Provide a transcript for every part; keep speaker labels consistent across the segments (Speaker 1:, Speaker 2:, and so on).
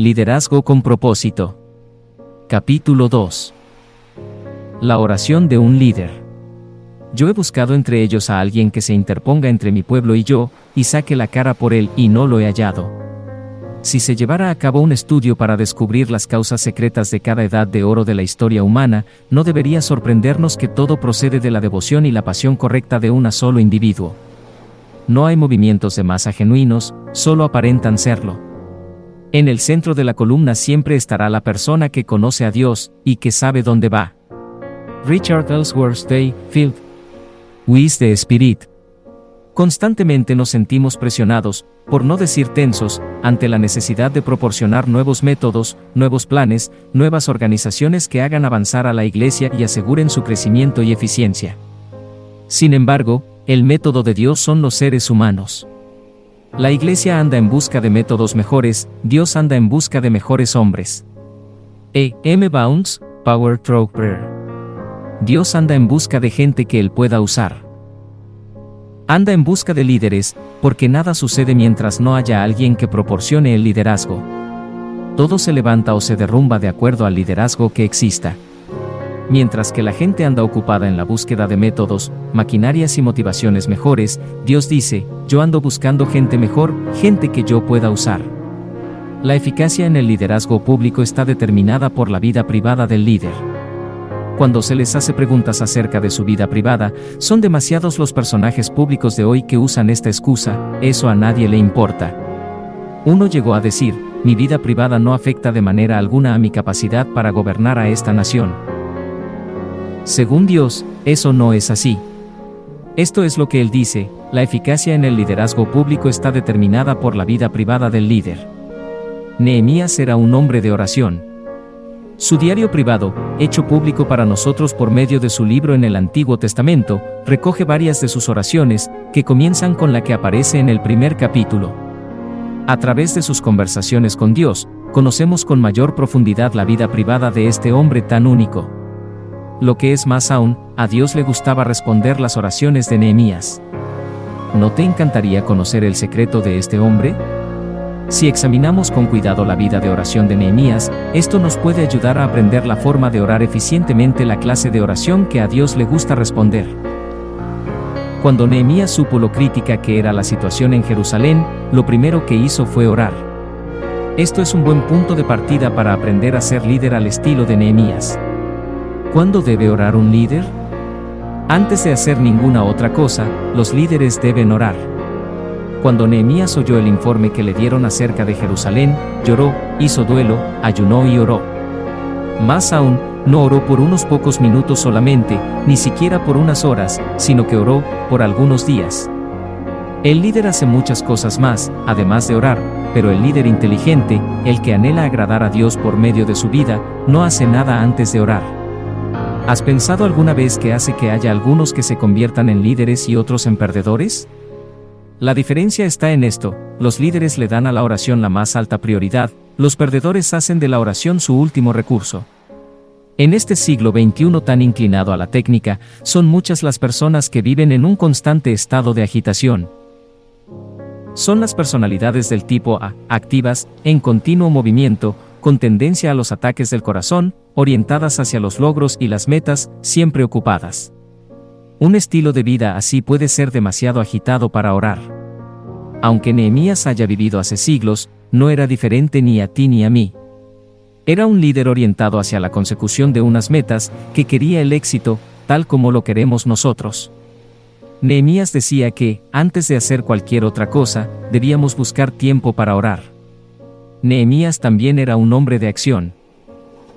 Speaker 1: Liderazgo con propósito. Capítulo 2. La oración de un líder. Yo he buscado entre ellos a alguien que se interponga entre mi pueblo y yo, y saque la cara por él, y no lo he hallado. Si se llevara a cabo un estudio para descubrir las causas secretas de cada edad de oro de la historia humana, no debería sorprendernos que todo procede de la devoción y la pasión correcta de un solo individuo. No hay movimientos de masa genuinos, solo aparentan serlo. En el centro de la columna siempre estará la persona que conoce a Dios y que sabe dónde va. Richard Ellsworth Day, Field. With the Spirit. Constantemente nos sentimos presionados, por no decir tensos, ante la necesidad de proporcionar nuevos métodos, nuevos planes, nuevas organizaciones que hagan avanzar a la Iglesia y aseguren su crecimiento y eficiencia. Sin embargo, el método de Dios son los seres humanos. La iglesia anda en busca de métodos mejores, Dios anda en busca de mejores hombres. E. M. Bounds, Power Through Prayer. Dios anda en busca de gente que Él pueda usar. Anda en busca de líderes, porque nada sucede mientras no haya alguien que proporcione el liderazgo. Todo se levanta o se derrumba de acuerdo al liderazgo que exista. Mientras que la gente anda ocupada en la búsqueda de métodos, maquinarias y motivaciones mejores, Dios dice, yo ando buscando gente mejor, gente que yo pueda usar. La eficacia en el liderazgo público está determinada por la vida privada del líder. Cuando se les hace preguntas acerca de su vida privada, son demasiados los personajes públicos de hoy que usan esta excusa, eso a nadie le importa. Uno llegó a decir, mi vida privada no afecta de manera alguna a mi capacidad para gobernar a esta nación. Según Dios, eso no es así. Esto es lo que él dice, la eficacia en el liderazgo público está determinada por la vida privada del líder. Nehemías era un hombre de oración. Su diario privado, hecho público para nosotros por medio de su libro en el Antiguo Testamento, recoge varias de sus oraciones, que comienzan con la que aparece en el primer capítulo. A través de sus conversaciones con Dios, conocemos con mayor profundidad la vida privada de este hombre tan único. Lo que es más aún, a Dios le gustaba responder las oraciones de Nehemías. ¿No te encantaría conocer el secreto de este hombre? Si examinamos con cuidado la vida de oración de Nehemías, esto nos puede ayudar a aprender la forma de orar eficientemente la clase de oración que a Dios le gusta responder. Cuando Nehemías supo lo crítica que era la situación en Jerusalén, lo primero que hizo fue orar. Esto es un buen punto de partida para aprender a ser líder al estilo de Nehemías. ¿Cuándo debe orar un líder? Antes de hacer ninguna otra cosa, los líderes deben orar. Cuando Nehemías oyó el informe que le dieron acerca de Jerusalén, lloró, hizo duelo, ayunó y oró. Más aún, no oró por unos pocos minutos solamente, ni siquiera por unas horas, sino que oró por algunos días. El líder hace muchas cosas más, además de orar, pero el líder inteligente, el que anhela agradar a Dios por medio de su vida, no hace nada antes de orar. ¿Has pensado alguna vez que hace que haya algunos que se conviertan en líderes y otros en perdedores? La diferencia está en esto, los líderes le dan a la oración la más alta prioridad, los perdedores hacen de la oración su último recurso. En este siglo XXI tan inclinado a la técnica, son muchas las personas que viven en un constante estado de agitación. Son las personalidades del tipo A, activas, en continuo movimiento, con tendencia a los ataques del corazón, orientadas hacia los logros y las metas, siempre ocupadas. Un estilo de vida así puede ser demasiado agitado para orar. Aunque Nehemías haya vivido hace siglos, no era diferente ni a ti ni a mí. Era un líder orientado hacia la consecución de unas metas, que quería el éxito, tal como lo queremos nosotros. Nehemías decía que, antes de hacer cualquier otra cosa, debíamos buscar tiempo para orar. Nehemías también era un hombre de acción.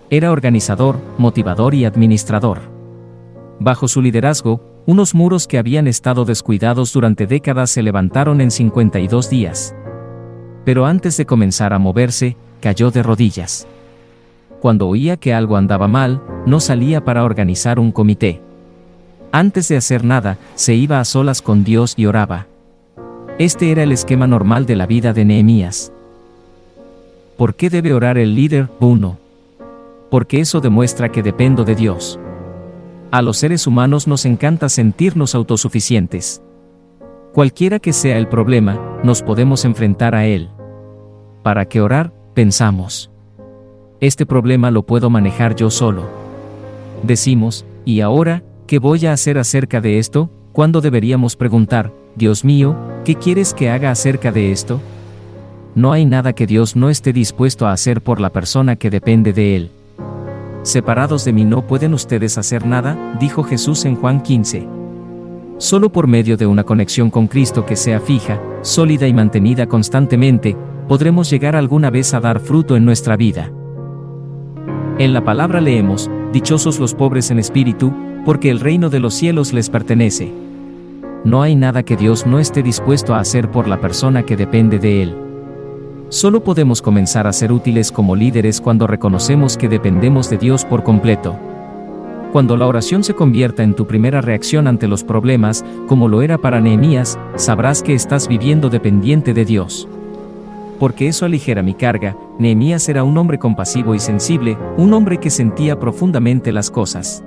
Speaker 1: Era organizador, motivador y administrador. Bajo su liderazgo, unos muros que habían estado descuidados durante décadas se levantaron en 52 días. Pero antes de comenzar a moverse, cayó de rodillas. Cuando oía que algo andaba mal, no salía para organizar un comité. Antes de hacer nada, se iba a solas con Dios y oraba. Este era el esquema normal de la vida de Nehemías. ¿Por qué debe orar el líder? 1. Porque eso demuestra que dependo de Dios. A los seres humanos nos encanta sentirnos autosuficientes. Cualquiera que sea el problema, nos podemos enfrentar a él. ¿Para qué orar? pensamos. Este problema lo puedo manejar yo solo. Decimos, ¿y ahora, qué voy a hacer acerca de esto? Cuando deberíamos preguntar, Dios mío, ¿qué quieres que haga acerca de esto? No hay nada que Dios no esté dispuesto a hacer por la persona que depende de Él. Separados de mí no pueden ustedes hacer nada, dijo Jesús en Juan 15. Solo por medio de una conexión con Cristo que sea fija, sólida y mantenida constantemente, podremos llegar alguna vez a dar fruto en nuestra vida. En la palabra leemos, Dichosos los pobres en espíritu, porque el reino de los cielos les pertenece. No hay nada que Dios no esté dispuesto a hacer por la persona que depende de Él. Solo podemos comenzar a ser útiles como líderes cuando reconocemos que dependemos de Dios por completo. Cuando la oración se convierta en tu primera reacción ante los problemas, como lo era para Nehemías, sabrás que estás viviendo dependiente de Dios. Porque eso aligera mi carga, Nehemías era un hombre compasivo y sensible, un hombre que sentía profundamente las cosas.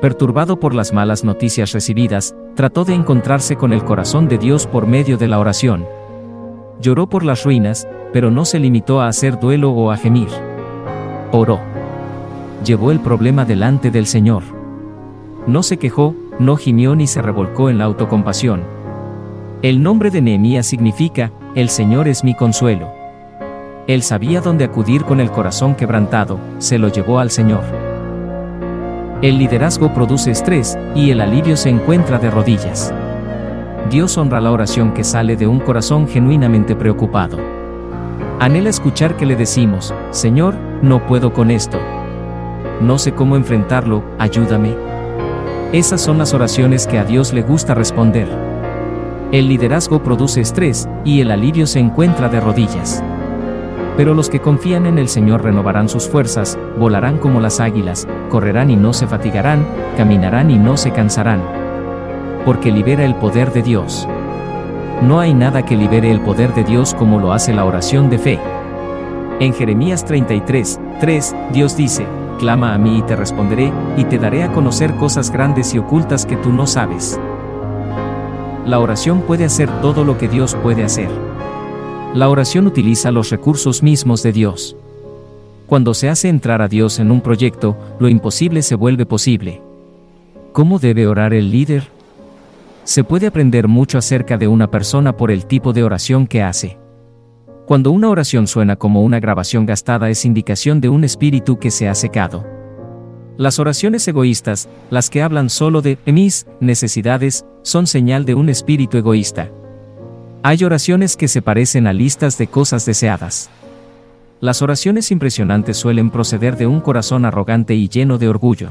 Speaker 1: Perturbado por las malas noticias recibidas, trató de encontrarse con el corazón de Dios por medio de la oración. Lloró por las ruinas, pero no se limitó a hacer duelo o a gemir. Oró. Llevó el problema delante del Señor. No se quejó, no gimió ni se revolcó en la autocompasión. El nombre de Nehemías significa, el Señor es mi consuelo. Él sabía dónde acudir con el corazón quebrantado, se lo llevó al Señor. El liderazgo produce estrés, y el alivio se encuentra de rodillas. Dios honra la oración que sale de un corazón genuinamente preocupado. Anhela escuchar que le decimos, Señor, no puedo con esto. No sé cómo enfrentarlo, ayúdame. Esas son las oraciones que a Dios le gusta responder. El liderazgo produce estrés, y el alivio se encuentra de rodillas. Pero los que confían en el Señor renovarán sus fuerzas, volarán como las águilas, correrán y no se fatigarán, caminarán y no se cansarán porque libera el poder de Dios. No hay nada que libere el poder de Dios como lo hace la oración de fe. En Jeremías 33, 3, Dios dice, Clama a mí y te responderé, y te daré a conocer cosas grandes y ocultas que tú no sabes. La oración puede hacer todo lo que Dios puede hacer. La oración utiliza los recursos mismos de Dios. Cuando se hace entrar a Dios en un proyecto, lo imposible se vuelve posible. ¿Cómo debe orar el líder? Se puede aprender mucho acerca de una persona por el tipo de oración que hace. Cuando una oración suena como una grabación gastada es indicación de un espíritu que se ha secado. Las oraciones egoístas, las que hablan solo de mis necesidades, son señal de un espíritu egoísta. Hay oraciones que se parecen a listas de cosas deseadas. Las oraciones impresionantes suelen proceder de un corazón arrogante y lleno de orgullo.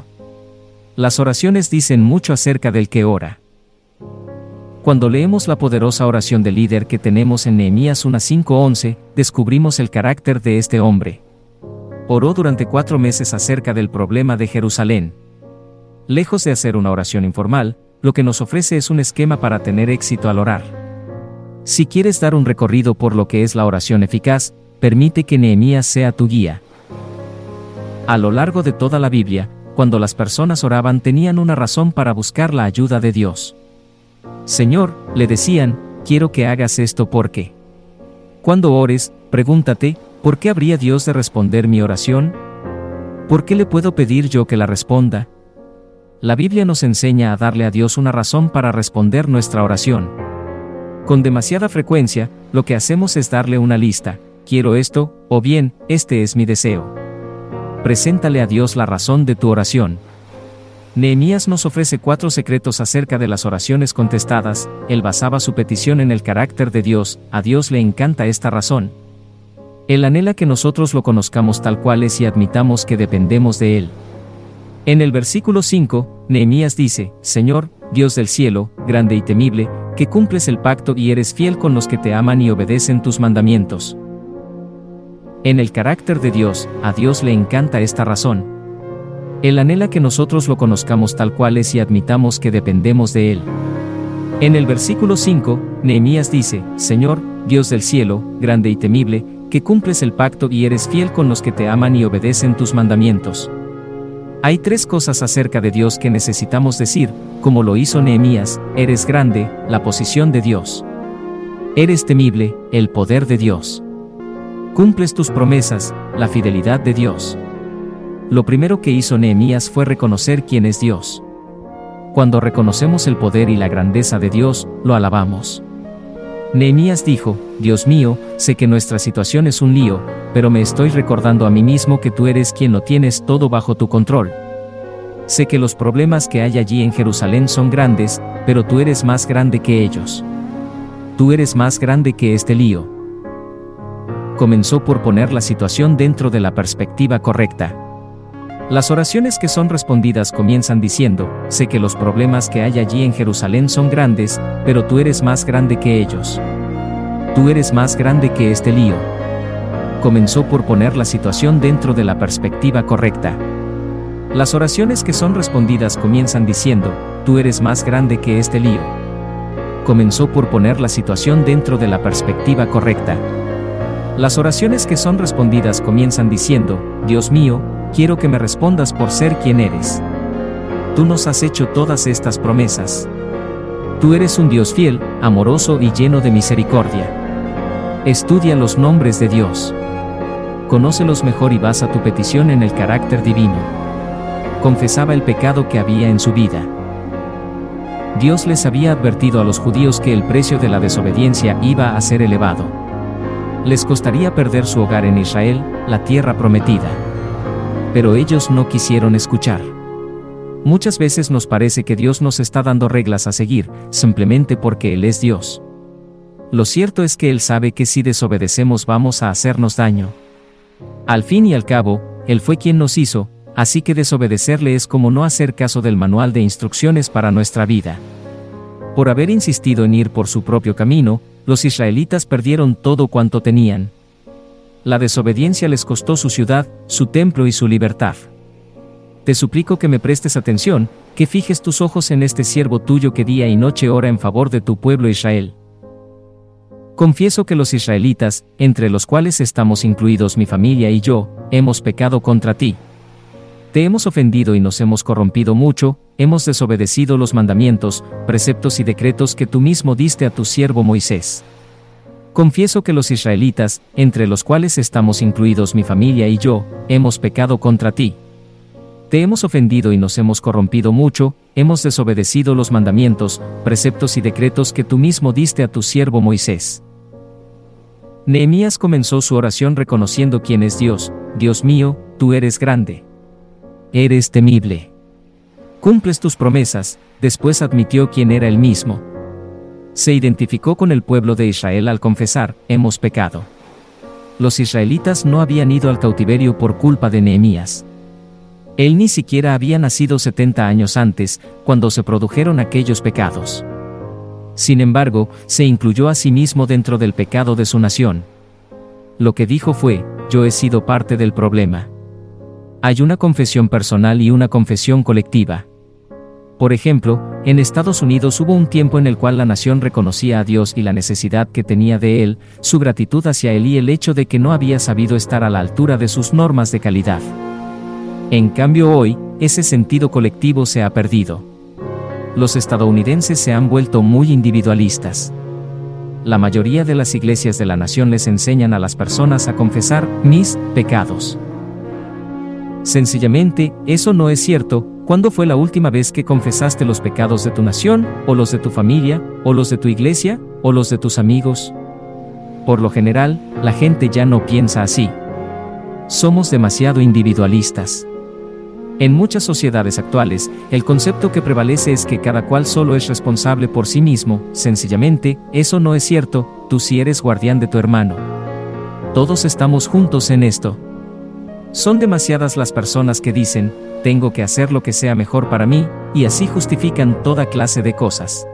Speaker 1: Las oraciones dicen mucho acerca del que ora. Cuando leemos la poderosa oración del líder que tenemos en Nehemías 1.5.11, descubrimos el carácter de este hombre. Oró durante cuatro meses acerca del problema de Jerusalén. Lejos de hacer una oración informal, lo que nos ofrece es un esquema para tener éxito al orar. Si quieres dar un recorrido por lo que es la oración eficaz, permite que Nehemías sea tu guía. A lo largo de toda la Biblia, cuando las personas oraban tenían una razón para buscar la ayuda de Dios. Señor, le decían, quiero que hagas esto porque. Cuando ores, pregúntate, ¿por qué habría Dios de responder mi oración? ¿Por qué le puedo pedir yo que la responda? La Biblia nos enseña a darle a Dios una razón para responder nuestra oración. Con demasiada frecuencia, lo que hacemos es darle una lista, quiero esto, o bien, este es mi deseo. Preséntale a Dios la razón de tu oración. Nehemías nos ofrece cuatro secretos acerca de las oraciones contestadas, él basaba su petición en el carácter de Dios, a Dios le encanta esta razón. Él anhela que nosotros lo conozcamos tal cual es y admitamos que dependemos de Él. En el versículo 5, Nehemías dice, Señor, Dios del cielo, grande y temible, que cumples el pacto y eres fiel con los que te aman y obedecen tus mandamientos. En el carácter de Dios, a Dios le encanta esta razón, él anhela que nosotros lo conozcamos tal cual es y admitamos que dependemos de Él. En el versículo 5, Nehemías dice, Señor, Dios del cielo, grande y temible, que cumples el pacto y eres fiel con los que te aman y obedecen tus mandamientos. Hay tres cosas acerca de Dios que necesitamos decir, como lo hizo Nehemías, eres grande, la posición de Dios. Eres temible, el poder de Dios. Cumples tus promesas, la fidelidad de Dios. Lo primero que hizo Nehemías fue reconocer quién es Dios. Cuando reconocemos el poder y la grandeza de Dios, lo alabamos. Nehemías dijo, Dios mío, sé que nuestra situación es un lío, pero me estoy recordando a mí mismo que tú eres quien lo tienes todo bajo tu control. Sé que los problemas que hay allí en Jerusalén son grandes, pero tú eres más grande que ellos. Tú eres más grande que este lío. Comenzó por poner la situación dentro de la perspectiva correcta. Las oraciones que son respondidas comienzan diciendo, sé que los problemas que hay allí en Jerusalén son grandes, pero tú eres más grande que ellos. Tú eres más grande que este lío. Comenzó por poner la situación dentro de la perspectiva correcta. Las oraciones que son respondidas comienzan diciendo, tú eres más grande que este lío. Comenzó por poner la situación dentro de la perspectiva correcta. Las oraciones que son respondidas comienzan diciendo, Dios mío, quiero que me respondas por ser quien eres. Tú nos has hecho todas estas promesas. Tú eres un Dios fiel, amoroso y lleno de misericordia. Estudia los nombres de Dios. Conócelos mejor y basa tu petición en el carácter divino confesaba el pecado que había en su vida. Dios les había advertido a los judíos que el precio de la desobediencia iba a ser elevado. Les costaría perder su hogar en Israel, la tierra prometida. Pero ellos no quisieron escuchar. Muchas veces nos parece que Dios nos está dando reglas a seguir, simplemente porque Él es Dios. Lo cierto es que Él sabe que si desobedecemos vamos a hacernos daño. Al fin y al cabo, Él fue quien nos hizo, así que desobedecerle es como no hacer caso del manual de instrucciones para nuestra vida. Por haber insistido en ir por su propio camino, los israelitas perdieron todo cuanto tenían. La desobediencia les costó su ciudad, su templo y su libertad. Te suplico que me prestes atención, que fijes tus ojos en este siervo tuyo que día y noche ora en favor de tu pueblo Israel. Confieso que los israelitas, entre los cuales estamos incluidos mi familia y yo, hemos pecado contra ti. Te hemos ofendido y nos hemos corrompido mucho, hemos desobedecido los mandamientos, preceptos y decretos que tú mismo diste a tu siervo Moisés. Confieso que los israelitas, entre los cuales estamos incluidos mi familia y yo, hemos pecado contra ti. Te hemos ofendido y nos hemos corrompido mucho, hemos desobedecido los mandamientos, preceptos y decretos que tú mismo diste a tu siervo Moisés. Nehemías comenzó su oración reconociendo quién es Dios, Dios mío, tú eres grande. Eres temible. Cumples tus promesas, después admitió quién era él mismo. Se identificó con el pueblo de Israel al confesar, hemos pecado. Los israelitas no habían ido al cautiverio por culpa de Nehemías. Él ni siquiera había nacido 70 años antes, cuando se produjeron aquellos pecados. Sin embargo, se incluyó a sí mismo dentro del pecado de su nación. Lo que dijo fue, yo he sido parte del problema. Hay una confesión personal y una confesión colectiva. Por ejemplo, en Estados Unidos hubo un tiempo en el cual la nación reconocía a Dios y la necesidad que tenía de Él, su gratitud hacia Él y el hecho de que no había sabido estar a la altura de sus normas de calidad. En cambio hoy, ese sentido colectivo se ha perdido. Los estadounidenses se han vuelto muy individualistas. La mayoría de las iglesias de la nación les enseñan a las personas a confesar mis pecados. Sencillamente, eso no es cierto, ¿cuándo fue la última vez que confesaste los pecados de tu nación, o los de tu familia, o los de tu iglesia, o los de tus amigos? Por lo general, la gente ya no piensa así. Somos demasiado individualistas. En muchas sociedades actuales, el concepto que prevalece es que cada cual solo es responsable por sí mismo, sencillamente, eso no es cierto, tú sí eres guardián de tu hermano. Todos estamos juntos en esto. Son demasiadas las personas que dicen, tengo que hacer lo que sea mejor para mí, y así justifican toda clase de cosas.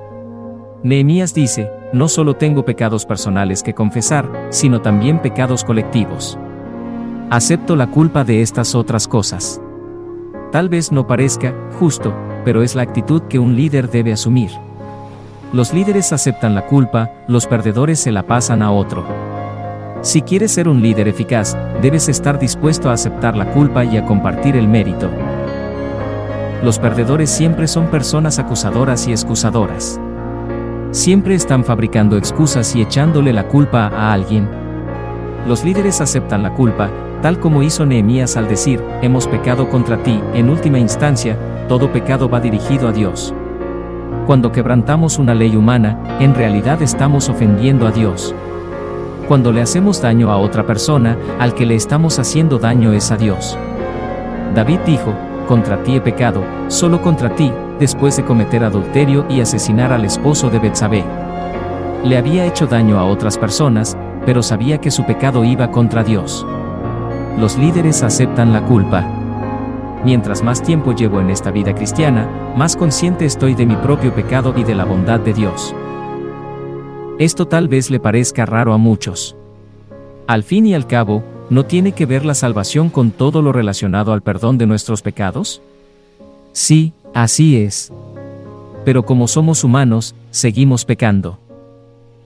Speaker 1: Nehemías dice, no solo tengo pecados personales que confesar, sino también pecados colectivos. Acepto la culpa de estas otras cosas. Tal vez no parezca justo, pero es la actitud que un líder debe asumir. Los líderes aceptan la culpa, los perdedores se la pasan a otro. Si quieres ser un líder eficaz, debes estar dispuesto a aceptar la culpa y a compartir el mérito. Los perdedores siempre son personas acusadoras y excusadoras. Siempre están fabricando excusas y echándole la culpa a alguien. los líderes aceptan la culpa, tal como hizo Nehemías al decir, hemos pecado contra ti, en última instancia, todo pecado va dirigido a Dios. Cuando quebrantamos una ley humana, en realidad estamos ofendiendo a Dios. Cuando le hacemos daño a otra persona, al que le estamos haciendo daño es a Dios. David dijo, contra ti he pecado, solo contra ti, después de cometer adulterio y asesinar al esposo de Betsabé. Le había hecho daño a otras personas, pero sabía que su pecado iba contra Dios. Los líderes aceptan la culpa. Mientras más tiempo llevo en esta vida cristiana, más consciente estoy de mi propio pecado y de la bondad de Dios. Esto tal vez le parezca raro a muchos. Al fin y al cabo, ¿no tiene que ver la salvación con todo lo relacionado al perdón de nuestros pecados? Sí, así es. Pero como somos humanos, seguimos pecando.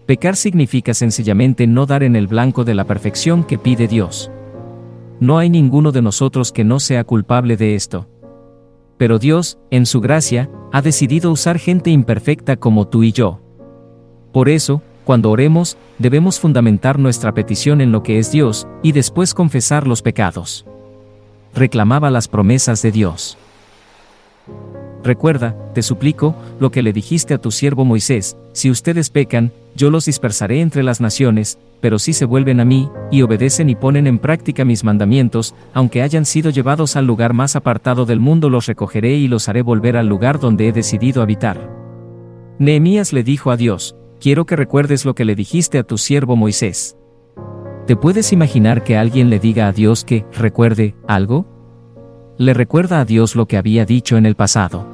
Speaker 1: Pecar significa sencillamente no dar en el blanco de la perfección que pide Dios. No hay ninguno de nosotros que no sea culpable de esto. Pero Dios, en su gracia, ha decidido usar gente imperfecta como tú y yo. Por eso, cuando oremos, debemos fundamentar nuestra petición en lo que es Dios, y después confesar los pecados. Reclamaba las promesas de Dios. Recuerda, te suplico, lo que le dijiste a tu siervo Moisés, si ustedes pecan, yo los dispersaré entre las naciones, pero si se vuelven a mí, y obedecen y ponen en práctica mis mandamientos, aunque hayan sido llevados al lugar más apartado del mundo los recogeré y los haré volver al lugar donde he decidido habitar. Nehemías le dijo a Dios, quiero que recuerdes lo que le dijiste a tu siervo Moisés. ¿Te puedes imaginar que alguien le diga a Dios que, recuerde, algo? Le recuerda a Dios lo que había dicho en el pasado.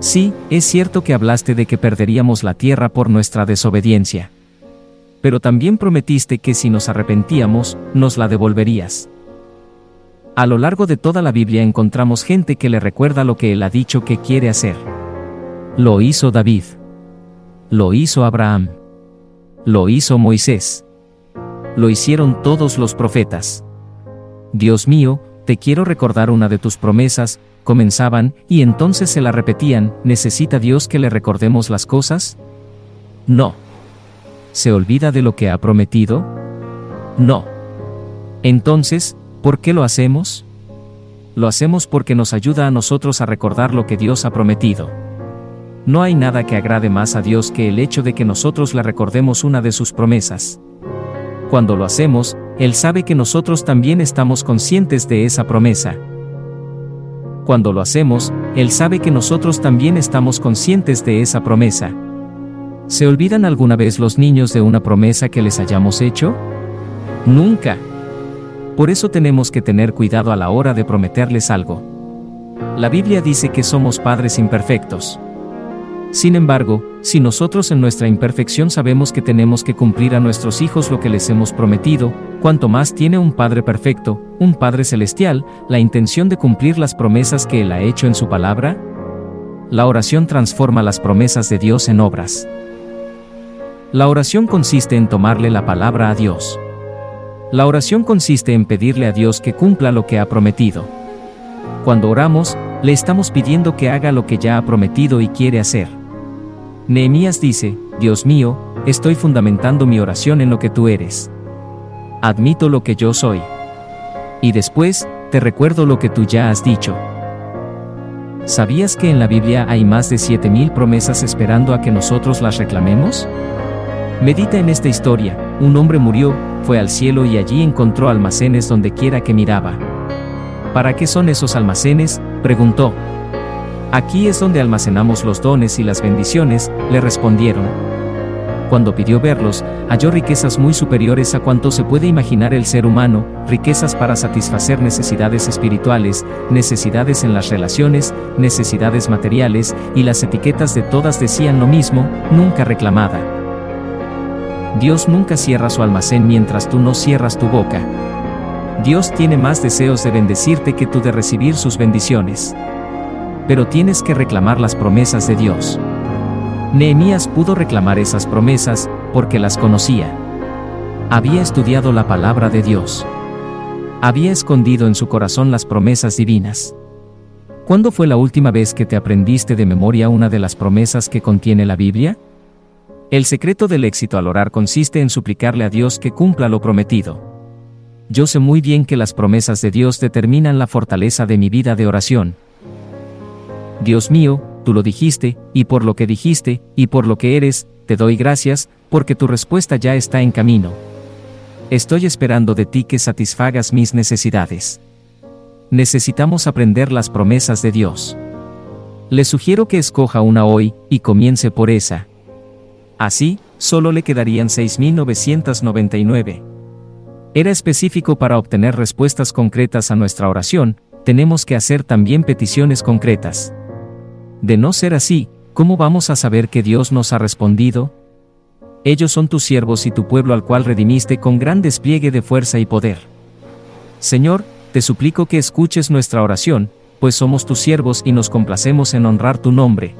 Speaker 1: Sí, es cierto que hablaste de que perderíamos la tierra por nuestra desobediencia. Pero también prometiste que si nos arrepentíamos, nos la devolverías. A lo largo de toda la Biblia encontramos gente que le recuerda lo que él ha dicho que quiere hacer. Lo hizo David. Lo hizo Abraham. Lo hizo Moisés. Lo hicieron todos los profetas. Dios mío, te quiero recordar una de tus promesas, comenzaban, y entonces se la repetían, ¿necesita Dios que le recordemos las cosas? No. ¿Se olvida de lo que ha prometido? No. Entonces, ¿por qué lo hacemos? Lo hacemos porque nos ayuda a nosotros a recordar lo que Dios ha prometido. No hay nada que agrade más a Dios que el hecho de que nosotros le recordemos una de sus promesas. Cuando lo hacemos, Él sabe que nosotros también estamos conscientes de esa promesa cuando lo hacemos, Él sabe que nosotros también estamos conscientes de esa promesa. ¿Se olvidan alguna vez los niños de una promesa que les hayamos hecho? Nunca. Por eso tenemos que tener cuidado a la hora de prometerles algo. La Biblia dice que somos padres imperfectos. Sin embargo, si nosotros en nuestra imperfección sabemos que tenemos que cumplir a nuestros hijos lo que les hemos prometido, cuanto más tiene un Padre perfecto, un Padre celestial, la intención de cumplir las promesas que Él ha hecho en su palabra? La oración transforma las promesas de Dios en obras. La oración consiste en tomarle la palabra a Dios. La oración consiste en pedirle a Dios que cumpla lo que ha prometido. Cuando oramos, le estamos pidiendo que haga lo que ya ha prometido y quiere hacer. Nehemías dice, Dios mío, estoy fundamentando mi oración en lo que tú eres. Admito lo que yo soy. Y después, te recuerdo lo que tú ya has dicho. ¿Sabías que en la Biblia hay más de 7.000 promesas esperando a que nosotros las reclamemos? Medita en esta historia, un hombre murió, fue al cielo y allí encontró almacenes donde quiera que miraba. ¿Para qué son esos almacenes? preguntó. Aquí es donde almacenamos los dones y las bendiciones, le respondieron. Cuando pidió verlos, halló riquezas muy superiores a cuanto se puede imaginar el ser humano, riquezas para satisfacer necesidades espirituales, necesidades en las relaciones, necesidades materiales, y las etiquetas de todas decían lo mismo, nunca reclamada. Dios nunca cierra su almacén mientras tú no cierras tu boca. Dios tiene más deseos de bendecirte que tú de recibir sus bendiciones pero tienes que reclamar las promesas de Dios. Nehemías pudo reclamar esas promesas porque las conocía. Había estudiado la palabra de Dios. Había escondido en su corazón las promesas divinas. ¿Cuándo fue la última vez que te aprendiste de memoria una de las promesas que contiene la Biblia? El secreto del éxito al orar consiste en suplicarle a Dios que cumpla lo prometido. yo sé muy bien que las promesas de Dios determinan la fortaleza de mi vida de oración. Dios mío, tú lo dijiste, y por lo que dijiste, y por lo que eres, te doy gracias, porque tu respuesta ya está en camino. Estoy esperando de ti que satisfagas mis necesidades. Necesitamos aprender las promesas de Dios. Le sugiero que escoja una hoy, y comience por esa. Así, solo le quedarían 6.999. Era específico para obtener respuestas concretas a nuestra oración, tenemos que hacer también peticiones concretas. De no ser así, ¿cómo vamos a saber que Dios nos ha respondido? Ellos son tus siervos y tu pueblo al cual redimiste con gran despliegue de fuerza y poder. Señor, te suplico que escuches nuestra oración, pues somos tus siervos y nos complacemos en honrar tu nombre.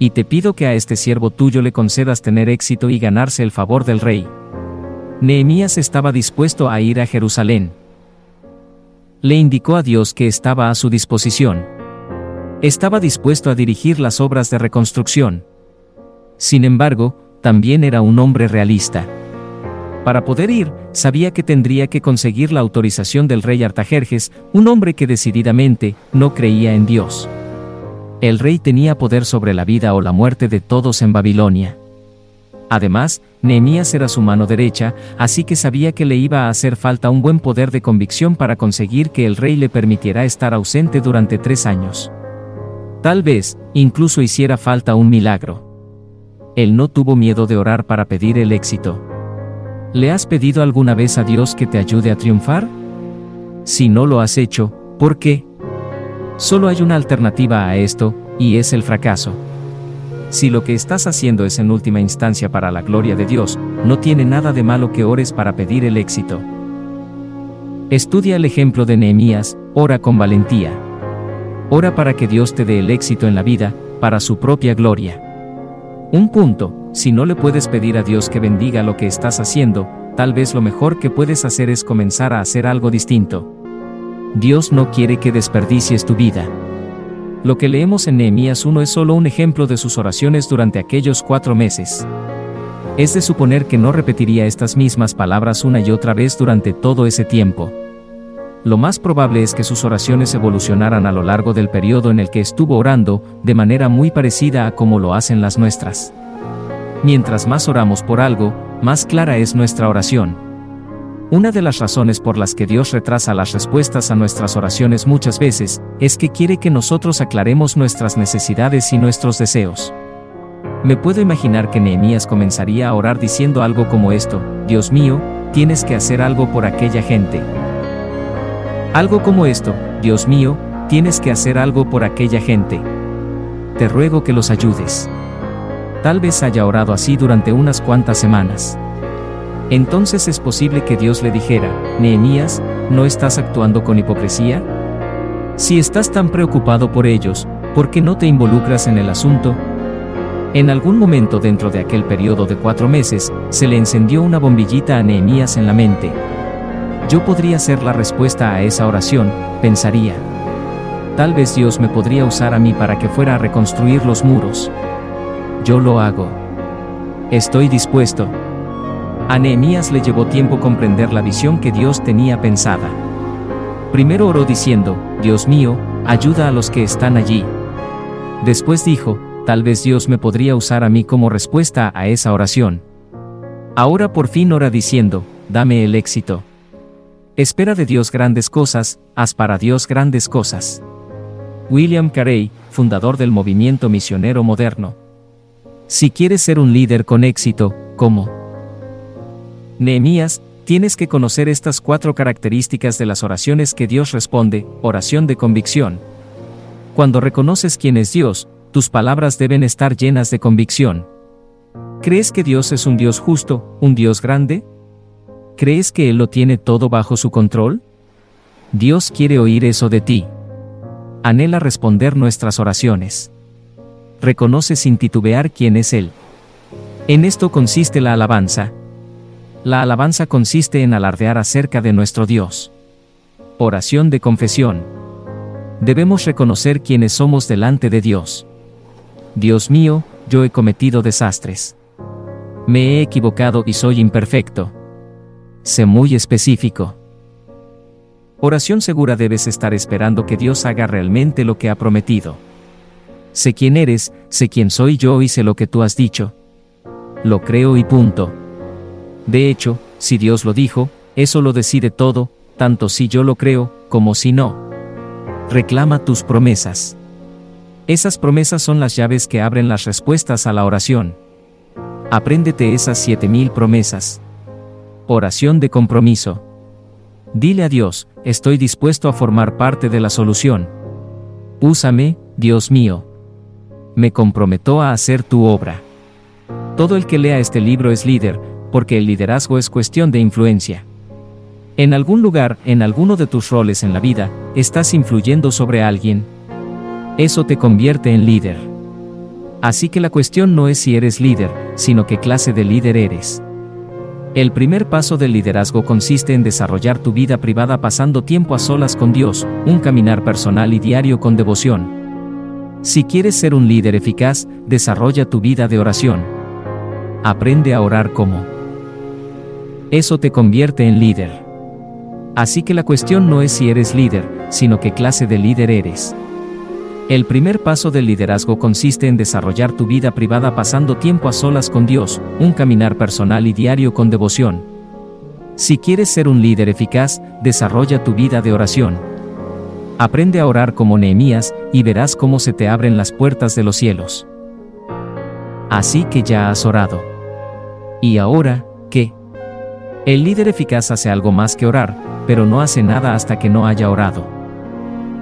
Speaker 1: Y te pido que a este siervo tuyo le concedas tener éxito y ganarse el favor del rey. Nehemías estaba dispuesto a ir a Jerusalén. Le indicó a Dios que estaba a su disposición. Estaba dispuesto a dirigir las obras de reconstrucción. Sin embargo, también era un hombre realista. Para poder ir, sabía que tendría que conseguir la autorización del rey Artajerjes, un hombre que decididamente no creía en Dios. El rey tenía poder sobre la vida o la muerte de todos en Babilonia. Además, Nehemías era su mano derecha, así que sabía que le iba a hacer falta un buen poder de convicción para conseguir que el rey le permitiera estar ausente durante tres años. Tal vez, incluso hiciera falta un milagro. Él no tuvo miedo de orar para pedir el éxito. ¿Le has pedido alguna vez a Dios que te ayude a triunfar? Si no lo has hecho, ¿por qué? Solo hay una alternativa a esto, y es el fracaso. Si lo que estás haciendo es en última instancia para la gloria de Dios, no tiene nada de malo que ores para pedir el éxito. Estudia el ejemplo de Nehemías, ora con valentía. Ora para que Dios te dé el éxito en la vida, para su propia gloria. Un punto, si no le puedes pedir a Dios que bendiga lo que estás haciendo, tal vez lo mejor que puedes hacer es comenzar a hacer algo distinto. Dios no quiere que desperdicies tu vida. Lo que leemos en Nehemías 1 es solo un ejemplo de sus oraciones durante aquellos cuatro meses. Es de suponer que no repetiría estas mismas palabras una y otra vez durante todo ese tiempo. Lo más probable es que sus oraciones evolucionaran a lo largo del periodo en el que estuvo orando, de manera muy parecida a como lo hacen las nuestras. Mientras más oramos por algo, más clara es nuestra oración. Una de las razones por las que Dios retrasa las respuestas a nuestras oraciones muchas veces, es que quiere que nosotros aclaremos nuestras necesidades y nuestros deseos. Me puedo imaginar que Nehemías comenzaría a orar diciendo algo como esto, Dios mío, tienes que hacer algo por aquella gente. Algo como esto, Dios mío, tienes que hacer algo por aquella gente. Te ruego que los ayudes. Tal vez haya orado así durante unas cuantas semanas. Entonces es posible que Dios le dijera, Nehemías, ¿no estás actuando con hipocresía? Si estás tan preocupado por ellos, ¿por qué no te involucras en el asunto? En algún momento dentro de aquel periodo de cuatro meses, se le encendió una bombillita a Nehemías en la mente, yo podría ser la respuesta a esa oración, pensaría. Tal vez Dios me podría usar a mí para que fuera a reconstruir los muros. Yo lo hago. Estoy dispuesto. A Nehemías le llevó tiempo comprender la visión que Dios tenía pensada. Primero oró diciendo, Dios mío, ayuda a los que están allí. Después dijo, tal vez Dios me podría usar a mí como respuesta a esa oración. Ahora por fin ora diciendo, dame el éxito. Espera de Dios grandes cosas, haz para Dios grandes cosas. William Carey, fundador del movimiento misionero moderno. Si quieres ser un líder con éxito, ¿cómo? Nehemías, tienes que conocer estas cuatro características de las oraciones que Dios responde, oración de convicción. Cuando reconoces quién es Dios, tus palabras deben estar llenas de convicción. ¿Crees que Dios es un Dios justo, un Dios grande? ¿Crees que Él lo tiene todo bajo su control? Dios quiere oír eso de ti. Anhela responder nuestras oraciones. Reconoce sin titubear quién es Él. En esto consiste la alabanza. La alabanza consiste en alardear acerca de nuestro Dios. Oración de confesión. Debemos reconocer quiénes somos delante de Dios. Dios mío, yo he cometido desastres. Me he equivocado y soy imperfecto. Sé muy específico. Oración segura debes estar esperando que Dios haga realmente lo que ha prometido. Sé quién eres, sé quién soy yo y sé lo que tú has dicho. Lo creo y punto. De hecho, si Dios lo dijo, eso lo decide todo, tanto si yo lo creo, como si no. Reclama tus promesas. Esas promesas son las llaves que abren las respuestas a la oración. Apréndete esas 7000 promesas. Oración de compromiso. Dile a Dios, estoy dispuesto a formar parte de la solución. Úsame, Dios mío. Me comprometo a hacer tu obra. Todo el que lea este libro es líder, porque el liderazgo es cuestión de influencia. En algún lugar, en alguno de tus roles en la vida, estás influyendo sobre alguien. Eso te convierte en líder. Así que la cuestión no es si eres líder, sino qué clase de líder eres. El primer paso del liderazgo consiste en desarrollar tu vida privada pasando tiempo a solas con Dios, un caminar personal y diario con devoción. Si quieres ser un líder eficaz, desarrolla tu vida de oración. Aprende a orar como. Eso te convierte en líder. Así que la cuestión no es si eres líder, sino qué clase de líder eres. El primer paso del liderazgo consiste en desarrollar tu vida privada pasando tiempo a solas con Dios, un caminar personal y diario con devoción. Si quieres ser un líder eficaz, desarrolla tu vida de oración. Aprende a orar como Nehemías y verás cómo se te abren las puertas de los cielos. Así que ya has orado. ¿Y ahora, qué? El líder eficaz hace algo más que orar, pero no hace nada hasta que no haya orado.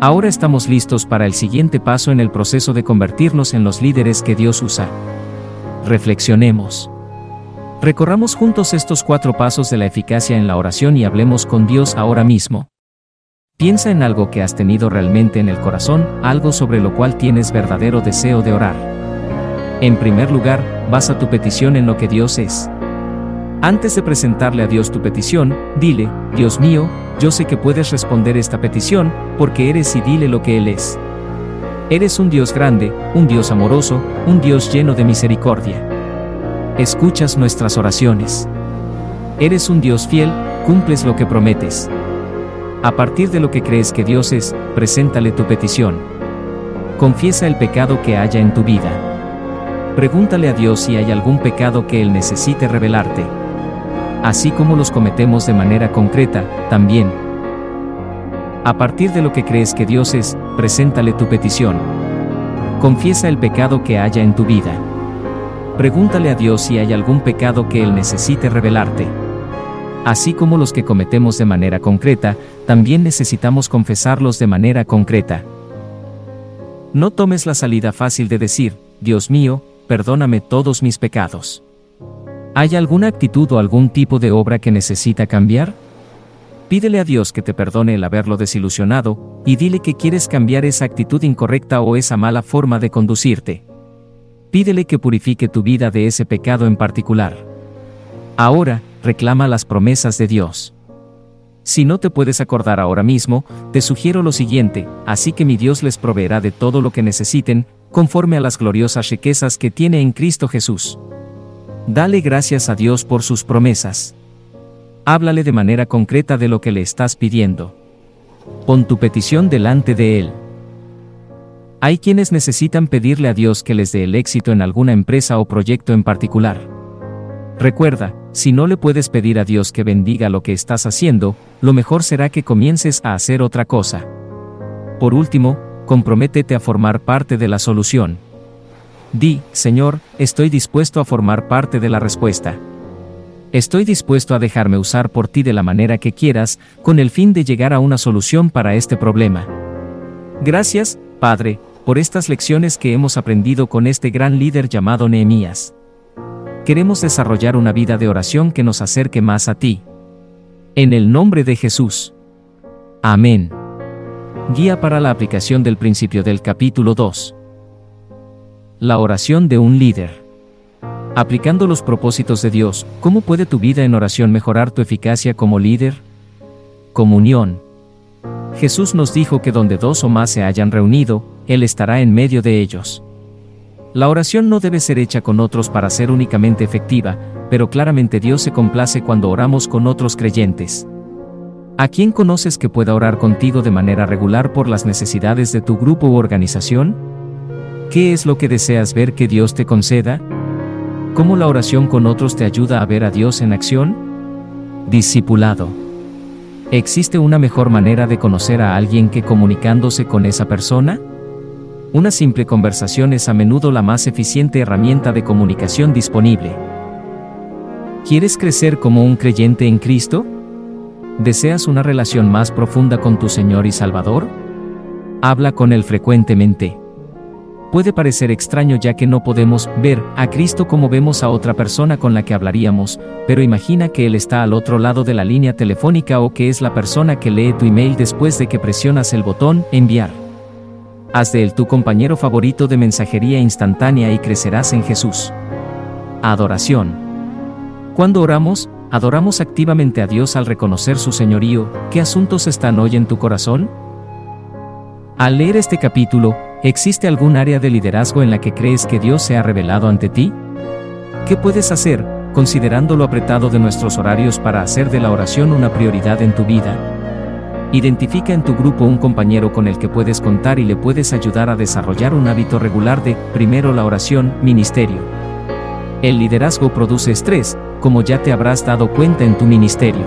Speaker 1: Ahora estamos listos para el siguiente paso en el proceso de convertirnos en los líderes que Dios usa. Reflexionemos. Recorramos juntos estos cuatro pasos de la eficacia en la oración y hablemos con Dios ahora mismo. Piensa en algo que has tenido realmente en el corazón, algo sobre lo cual tienes verdadero deseo de orar. En primer lugar, basa tu petición en lo que Dios es. Antes de presentarle a Dios tu petición, dile, Dios mío, yo sé que puedes responder esta petición, porque eres y dile lo que Él es. Eres un Dios grande, un Dios amoroso, un Dios lleno de misericordia. Escuchas nuestras oraciones. Eres un Dios fiel, cumples lo que prometes. A partir de lo que crees que Dios es, preséntale tu petición. Confiesa el pecado que haya en tu vida. Pregúntale a Dios si hay algún pecado que Él necesite revelarte así como los cometemos de manera concreta, también. A partir de lo que crees que Dios es, preséntale tu petición. Confiesa el pecado que haya en tu vida. Pregúntale a Dios si hay algún pecado que Él necesite revelarte. Así como los que cometemos de manera concreta, también necesitamos confesarlos de manera concreta. No tomes la salida fácil de decir, Dios mío, perdóname todos mis pecados. ¿Hay alguna actitud o algún tipo de obra que necesita cambiar? Pídele a Dios que te perdone el haberlo desilusionado, y dile que quieres cambiar esa actitud incorrecta o esa mala forma de conducirte. Pídele que purifique tu vida de ese pecado en particular. Ahora, reclama las promesas de Dios. Si no te puedes acordar ahora mismo, te sugiero lo siguiente, así que mi Dios les proveerá de todo lo que necesiten, conforme a las gloriosas riquezas que tiene en Cristo Jesús. Dale gracias a Dios por sus promesas. Háblale de manera concreta de lo que le estás pidiendo. Pon tu petición delante de Él. Hay quienes necesitan pedirle a Dios que les dé el éxito en alguna empresa o proyecto en particular. Recuerda, si no le puedes pedir a Dios que bendiga lo que estás haciendo, lo mejor será que comiences a hacer otra cosa. Por último, comprométete a formar parte de la solución. Di, Señor, estoy dispuesto a formar parte de la respuesta. Estoy dispuesto a dejarme usar por ti de la manera que quieras, con el fin de llegar a una solución para este problema. Gracias, Padre, por estas lecciones que hemos aprendido con este gran líder llamado Nehemías. Queremos desarrollar una vida de oración que nos acerque más a ti. En el nombre de Jesús. Amén. Guía para la aplicación del principio del capítulo 2. La oración de un líder. Aplicando los propósitos de Dios, ¿cómo puede tu vida en oración mejorar tu eficacia como líder? Comunión. Jesús nos dijo que donde dos o más se hayan reunido, Él estará en medio de ellos. La oración no debe ser hecha con otros para ser únicamente efectiva, pero claramente Dios se complace cuando oramos con otros creyentes. ¿A quién conoces que pueda orar contigo de manera regular por las necesidades de tu grupo u organización? ¿Qué es lo que deseas ver que Dios te conceda? ¿Cómo la oración con otros te ayuda a ver a Dios en acción? Discipulado. ¿Existe una mejor manera de conocer a alguien que comunicándose con esa persona? Una simple conversación es a menudo la más eficiente herramienta de comunicación disponible. ¿Quieres crecer como un creyente en Cristo? ¿Deseas una relación más profunda con tu Señor y Salvador? Habla con Él frecuentemente. Puede parecer extraño ya que no podemos ver a Cristo como vemos a otra persona con la que hablaríamos, pero imagina que Él está al otro lado de la línea telefónica o que es la persona que lee tu email después de que presionas el botón enviar. Haz de Él tu compañero favorito de mensajería instantánea y crecerás en Jesús. Adoración. Cuando oramos, ¿Adoramos activamente a Dios al reconocer su señorío? ¿Qué asuntos están hoy en tu corazón? Al leer este capítulo, ¿existe algún área de liderazgo en la que crees que Dios se ha revelado ante ti? ¿Qué puedes hacer, considerando lo apretado de nuestros horarios para hacer de la oración una prioridad en tu vida? Identifica en tu grupo un compañero con el que puedes contar y le puedes ayudar a desarrollar un hábito regular de, primero la oración, ministerio. El liderazgo produce estrés, como ya te habrás dado cuenta en tu ministerio.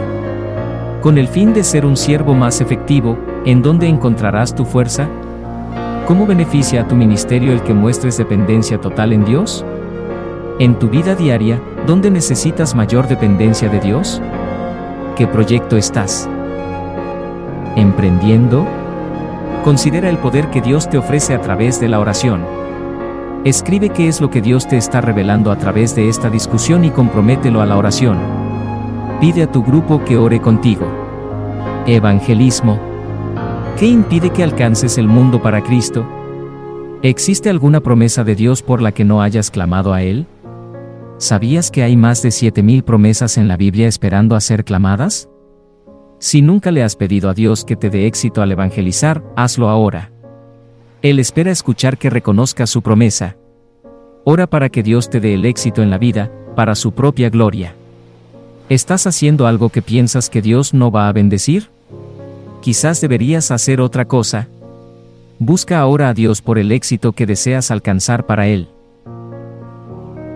Speaker 1: Con el fin de ser un siervo más efectivo, ¿en dónde encontrarás tu fuerza? ¿Cómo beneficia a tu ministerio el que muestres dependencia total en Dios? En tu vida diaria, ¿dónde necesitas mayor dependencia de Dios? ¿Qué proyecto estás? ¿Emprendiendo? Considera el poder que Dios te ofrece a través de la oración. Escribe qué es lo que Dios te está revelando a través de esta discusión y compromételo a la oración. Pide a tu grupo que ore contigo. Evangelismo. ¿Qué impide que alcances el mundo para Cristo? ¿Existe alguna promesa de Dios por la que no hayas clamado a Él? ¿Sabías que hay más de 7.000 promesas en la Biblia esperando a ser clamadas? Si nunca le has pedido a Dios que te dé éxito al evangelizar, hazlo ahora. Él espera escuchar que reconozcas su promesa. Ora para que Dios te dé el éxito en la vida, para su propia gloria. ¿Estás haciendo algo que piensas que Dios no va a bendecir? Quizás deberías hacer otra cosa. Busca ahora a Dios por el éxito que deseas alcanzar para Él.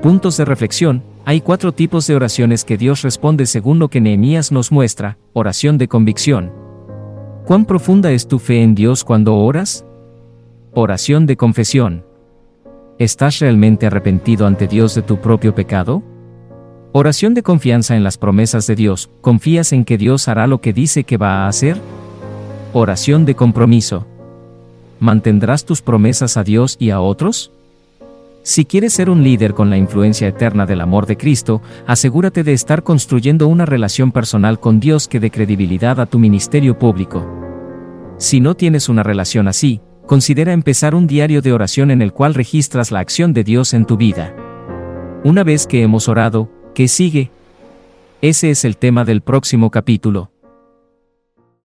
Speaker 1: Puntos de reflexión. Hay cuatro tipos de oraciones que Dios responde según lo que Nehemías nos muestra. Oración de convicción. ¿Cuán profunda es tu fe en Dios cuando oras? Oración de confesión. ¿Estás realmente arrepentido ante Dios de tu propio pecado? Oración de confianza en las promesas de Dios. ¿Confías en que Dios hará lo que dice que va a hacer? Oración de compromiso. ¿Mantendrás tus promesas a Dios y a otros? Si quieres ser un líder con la influencia eterna del amor de Cristo, asegúrate de estar construyendo una relación personal con Dios que dé credibilidad a tu ministerio público. Si no tienes una relación así, considera empezar un diario de oración en el cual registras la acción de Dios en tu vida. Una vez que hemos orado, ¿qué sigue? Ese es el tema del próximo capítulo.